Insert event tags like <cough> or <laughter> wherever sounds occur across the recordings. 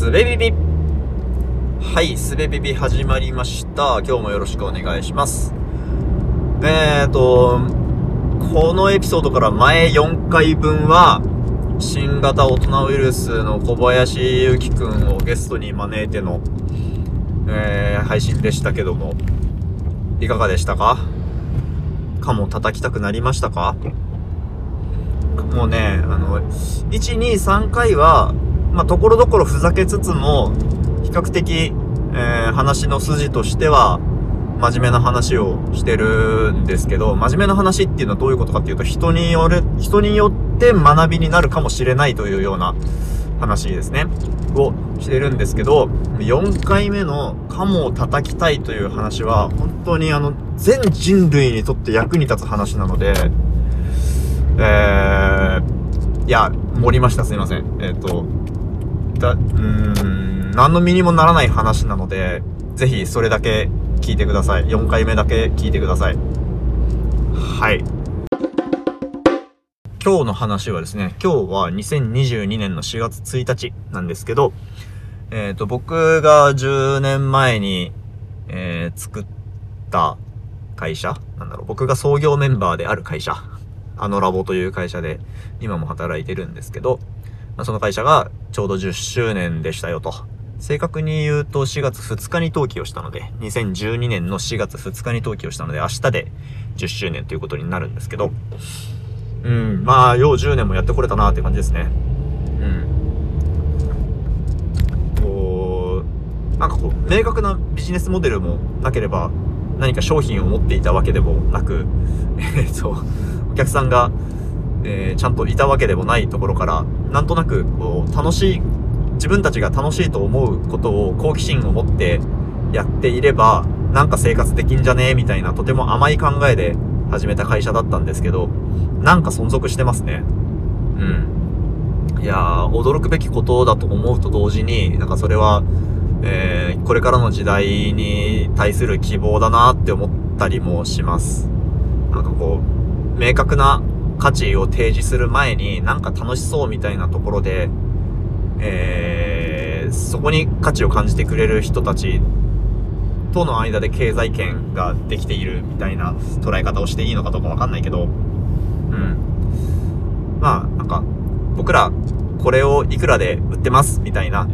すべビビはい、すべビビ始まりました。今日もよろしくお願いします。えーと、このエピソードから前4回分は、新型大人ウイルスの小林ゆきくんをゲストに招いての、えー、配信でしたけども、いかがでしたか？かも叩きたくなりましたか？もうね、あの、1、2、3回は、まあ、ところどころふざけつつも、比較的、えー、話の筋としては、真面目な話をしてるんですけど、真面目な話っていうのはどういうことかっていうと、人による、人によって学びになるかもしれないというような話ですね。をしてるんですけど、4回目のカモを叩きたいという話は、本当にあの、全人類にとって役に立つ話なので、えー、いや、盛りました、すいません。えっ、ー、と、だ、うーん、何の身にもならない話なので、ぜひそれだけ聞いてください。4回目だけ聞いてください。はい。今日の話はですね、今日は2022年の4月1日なんですけど、えっ、ー、と、僕が10年前に、えー、作った会社なんだろう、僕が創業メンバーである会社、あのラボという会社で今も働いてるんですけど、その会社がちょうど10周年でしたよと。正確に言うと4月2日に登記をしたので、2012年の4月2日に登記をしたので、明日で10周年ということになるんですけど、うん、まあ、よう10年もやってこれたなって感じですね。うん。こう、なんかこう、明確なビジネスモデルもなければ、何か商品を持っていたわけでもなく、<laughs> えっと、お客さんが、えー、ちゃんといたわけでもないところから、なんとなく、こう、楽しい、自分たちが楽しいと思うことを好奇心を持ってやっていれば、なんか生活できんじゃねえみたいな、とても甘い考えで始めた会社だったんですけど、なんか存続してますね。うん。いやー、驚くべきことだと思うと同時に、なんかそれは、えー、これからの時代に対する希望だなって思ったりもします。なんかこう、明確な価値を提示する前になんか楽しそうみたいなところで、えー、そこに価値を感じてくれる人たちとの間で経済圏ができているみたいな捉え方をしていいのかどうかわかんないけど、うん。まあ、なんか、僕らこれをいくらで売ってますみたいな、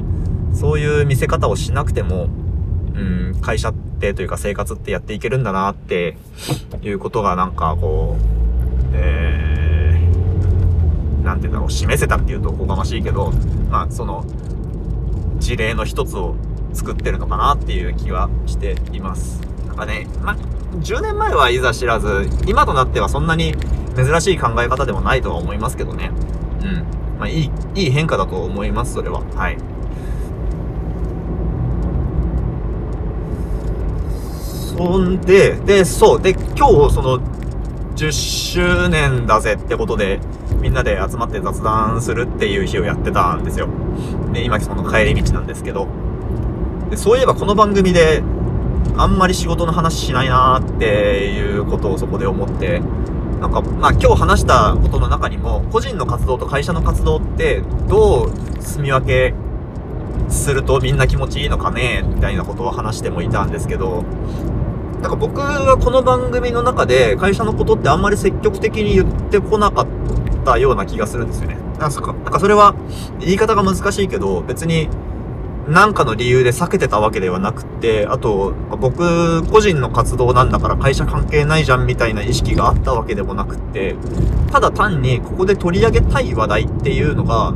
そういう見せ方をしなくても、うん、会社ってというか生活ってやっていけるんだなっていうことがなんかこう、えー、なんて言うんだろう、示せたっていうとおこがましいけど、まあ、その、事例の一つを作ってるのかなっていう気はしています。なんかね、まあ、10年前はいざ知らず、今となってはそんなに珍しい考え方でもないとは思いますけどね。うん。まあ、いい、いい変化だと思います、それは。はい。そんで、で、そう。で、今日、その、10周年だぜってことで、みんなで集まって雑談するっていう日をやってたんですよ。で、今その帰り道なんですけど。で、そういえばこの番組で、あんまり仕事の話しないなーっていうことをそこで思って、なんか、まあ今日話したことの中にも、個人の活動と会社の活動って、どう住み分けするとみんな気持ちいいのかねみたいなことを話してもいたんですけど、なんか僕はこの番組の中で会社のことってあんまり積極的に言ってこなかったような気がするんですよね。なんか、なんかそれは言い方が難しいけど、別に何かの理由で避けてたわけではなくて、あと、僕個人の活動なんだから会社関係ないじゃんみたいな意識があったわけでもなくて、ただ単にここで取り上げたい話題っていうのが、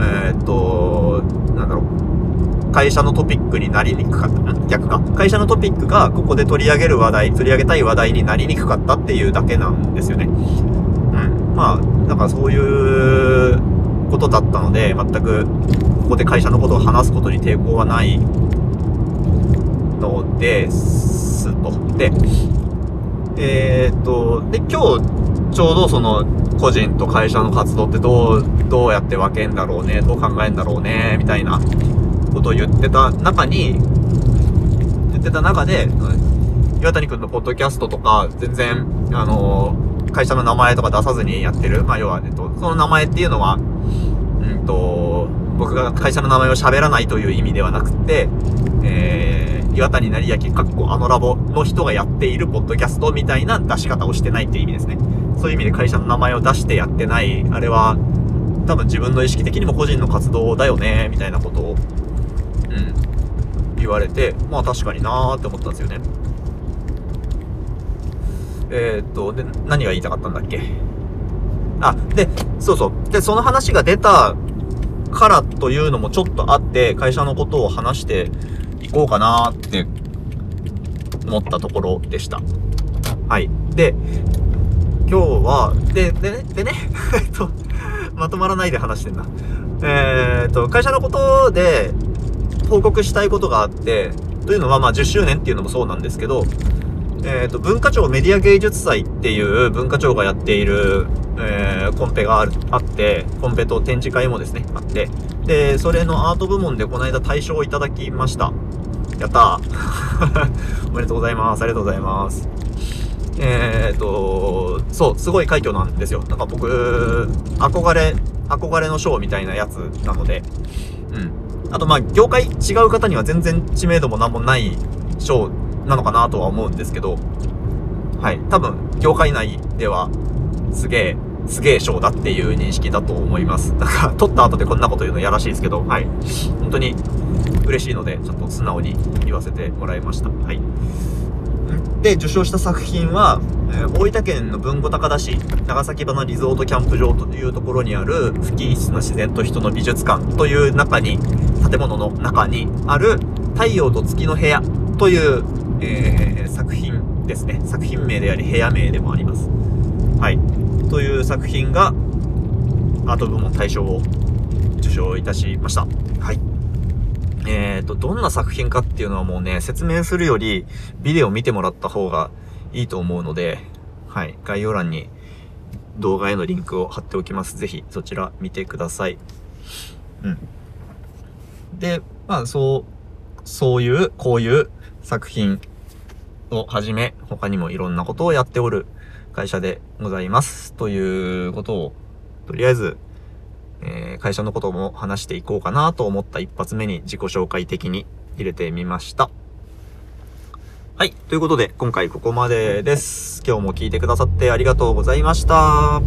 えー、っと、なんだろう、会社のトピックになりにくかった。逆か。会社のトピックがここで取り上げる話題、取り上げたい話題になりにくかったっていうだけなんですよね。まあ、なんかそういうことだったので、全くここで会社のことを話すことに抵抗はないのですと。で、えー、っと、で、今日、ちょうどその、個人と会社の活動ってどう、どうやって分けんだろうね、どう考えんだろうね、みたいなことを言ってた中に、言ってた中で、岩谷くんのポッドキャストとか、全然、あのー、会社の名前とか出さずにやってる、まあ、要は、えっと、その名前っていうのは、うんと、僕が会社の名前を喋らないという意味ではなくて、えー、岩谷成明かっこあのラボの人がやっているポッドキャストみたいな出し方をしてないっていう意味ですね。そういう意味で会社の名前を出してやってない、あれは、多分自分の意識的にも個人の活動だよね、みたいなことを、うん、言われて、まあ確かになーって思ったんですよね。えー、っと、で、何が言いたかったんだっけ？あ、で、そうそう。で、その話が出たからというのもちょっとあって、会社のことを話していこうかなって思ったところでした。はい。で、今日は、で、でね、でね、<laughs> えっと、まとまらないで話してんな。えー、っと、会社のことで報告したいことがあって、というのはまあ10周年っていうのもそうなんですけど、えっ、と、文化庁メディア芸術祭っていう文化庁がやっている、えー、コンペがあるあって、コンペと展示会もですね、あって、で、それのアート部門でこの間大賞をいただきました。やったー <laughs> おめでとうございます。ありがとうございます。えっ、と、そう、すごい快挙なんですよ。なんか僕、憧れ、憧れの賞みたいなやつなので、うん。あと、まあ、業界違う方には全然知名度もなんもない賞なのかなとは思うんですけど、はい。多分、業界内では、すげえ、すげえ賞だっていう認識だと思います。なんか、撮った後でこんなこと言うのやらしいですけど、はい。本当に嬉しいので、ちょっと素直に言わせてもらいました。はい。で、受賞した作品は、えー、大分県の豊後高田市、長崎花リゾートキャンプ場というところにある、不均質な自然と人の美術館という中に、建物の中にある、太陽と月の部屋というえー、作品ですね。作品名であり、部屋名でもあります。はい。という作品が、アート部門大賞を受賞いたしました。はい。えーと、どんな作品かっていうのはもうね、説明するより、ビデオ見てもらった方がいいと思うので、はい。概要欄に動画へのリンクを貼っておきます。ぜひ、そちら見てください。うん。で、まあ、そう、そういう、こういう作品をはじめ、他にもいろんなことをやっておる会社でございます。ということを、とりあえず、えー、会社のことも話していこうかなと思った一発目に自己紹介的に入れてみました。はい。ということで、今回ここまでです。今日も聞いてくださってありがとうございました。